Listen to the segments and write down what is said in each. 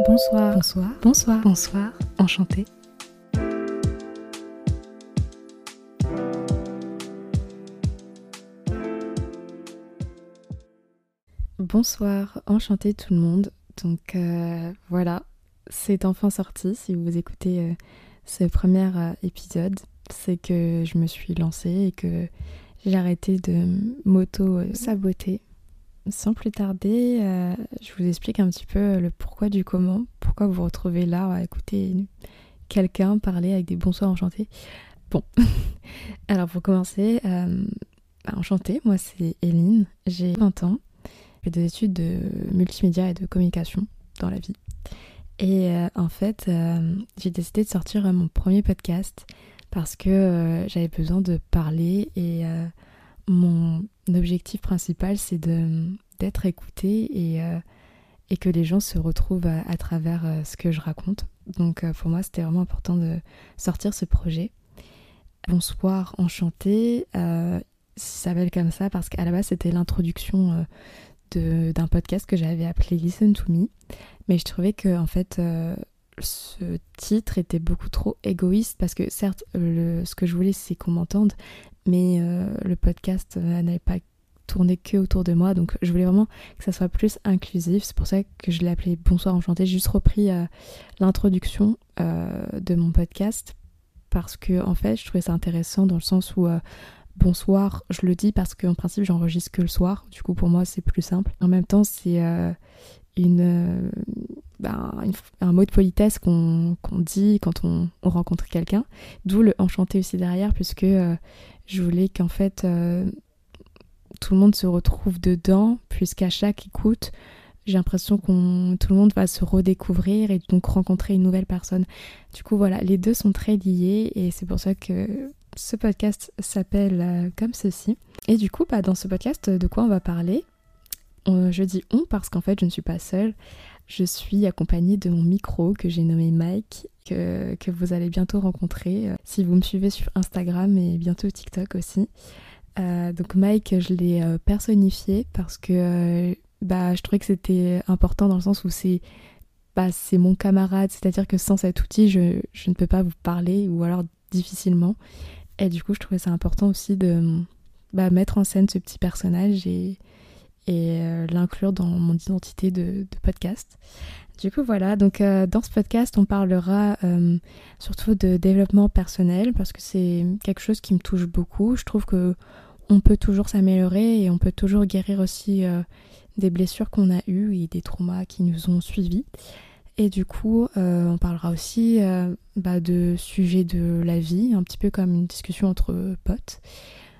Bonsoir. Bonsoir. Bonsoir. Bonsoir. Enchanté. Bonsoir, enchanté tout le monde. Donc euh, voilà, c'est enfin sorti. Si vous écoutez euh, ce premier euh, épisode, c'est que je me suis lancée et que j'ai arrêté de m'auto-saboter. Sans plus tarder, je vous explique un petit peu le pourquoi du comment, pourquoi vous vous retrouvez là à écouter quelqu'un parler avec des bonsoirs enchantés. Bon, alors pour commencer, bah, enchantée, moi c'est Eline, j'ai 20 ans fait des études de multimédia et de communication dans la vie. Et euh, en fait, euh, j'ai décidé de sortir euh, mon premier podcast parce que j'avais besoin de parler et mon objectif principal c'est d'être écouté et, et que les gens se retrouvent à, travers ce que je raconte. Donc pour moi c'était vraiment important de sortir ce projet. Bonsoir enchanté, ça s'appelle comme ça parce qu'à la base c'était l'introduction d'un podcast que j'avais appelé Listen to Me. Mais je trouvais que en fait euh, ce titre était beaucoup trop égoïste parce que certes ce que je voulais c'est qu'on m'entende, mais euh, le podcast euh, n'avait pas tourné que autour de moi, donc je voulais vraiment que ça soit plus inclusif. C'est pour ça que je l'ai appelé Bonsoir Enchanté. J'ai juste repris l'introduction de mon podcast parce que en fait je trouvais ça intéressant dans le sens où bonsoir, je le dis parce qu'en principe j'enregistre que le soir, du coup pour moi c'est plus simple. En même temps c'est euh, euh, une, un mot de politesse qu'on dit quand on, rencontre quelqu'un, d'où le enchanté aussi derrière puisque euh, je voulais qu'en fait tout le monde se retrouve dedans puisqu'à chaque écoute j'ai l'impression qu'on tout le monde va se redécouvrir et donc rencontrer une nouvelle personne. Du coup voilà, les deux sont très liés et c'est pour ça que ce podcast s'appelle euh, comme ceci. Et du coup, bah, dans ce podcast, de quoi on va parler? Je dis on parce qu'en fait, je ne suis pas seule. Je suis accompagnée de mon micro que j'ai nommé Mike, que, que, vous allez bientôt rencontrer euh, si vous me suivez sur Instagram et bientôt TikTok aussi. Euh, donc Mike, je l'ai personnifié parce que bah, je trouvais que c'était important dans le sens où c'est bah, c'est mon camarade, c'est-à-dire que sans cet outil, je, je, ne peux pas vous parler ou alors difficilement. Et du coup, je trouvais ça important aussi de bah, mettre en scène ce petit personnage et, et euh, l'inclure dans mon identité de, podcast. Du coup, voilà, donc euh, dans ce podcast, on parlera euh, surtout de développement personnel parce que c'est quelque chose qui me touche beaucoup. Je trouve que on peut toujours s'améliorer et on peut toujours guérir aussi des blessures qu'on a eues et des traumas qui nous ont suivis. Et du coup, on parlera aussi bah, de sujets de la vie, un petit peu comme une discussion entre potes,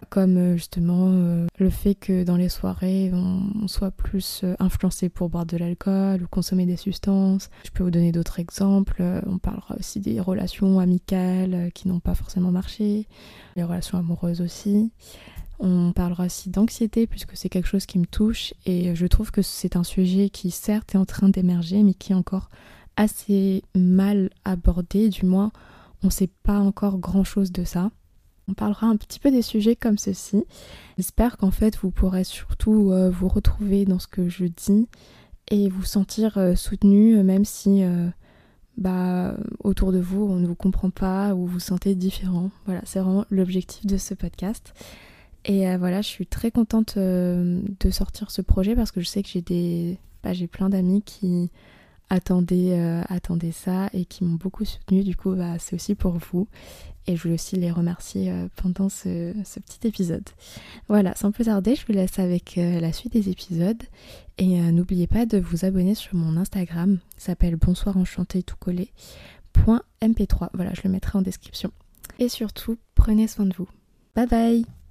comme euh, justement le fait que dans les soirées, on, soit plus influencé pour boire de l'alcool ou consommer des substances. Je peux vous donner d'autres exemples. on parlera aussi des relations amicales qui n'ont pas forcément marché, les relations amoureuses aussi. On parlera aussi d'anxiété puisque c'est quelque chose qui me touche et je trouve que c'est un sujet qui certes est en train d'émerger mais qui est encore assez mal abordé, du moins on ne sait pas encore grand chose de ça. On parlera un petit peu des sujets comme ceci. J'espère qu'en fait vous pourrez surtout euh, vous retrouver dans ce que je dis et vous sentir euh, soutenu euh, même si bah, autour de vous on ne vous comprend pas ou vous sentez différent. Voilà, c'est vraiment l'objectif de ce podcast. Et voilà, je suis très contente de sortir ce projet parce que je sais que j'ai des, bah, j'ai plein d'amis qui attendaient, euh, ça et qui m'ont beaucoup soutenu. Du coup, bah, c'est aussi pour vous. Et je voulais aussi les remercier pendant ce, petit épisode. Voilà, sans plus tarder, je vous laisse avec la suite des épisodes. Et n'oubliez pas de vous abonner sur mon Instagram, s'appelle bonsoir enchanté tout collé. .mp3. Voilà, je le mettrai en description. Et surtout, prenez soin de vous. Bye bye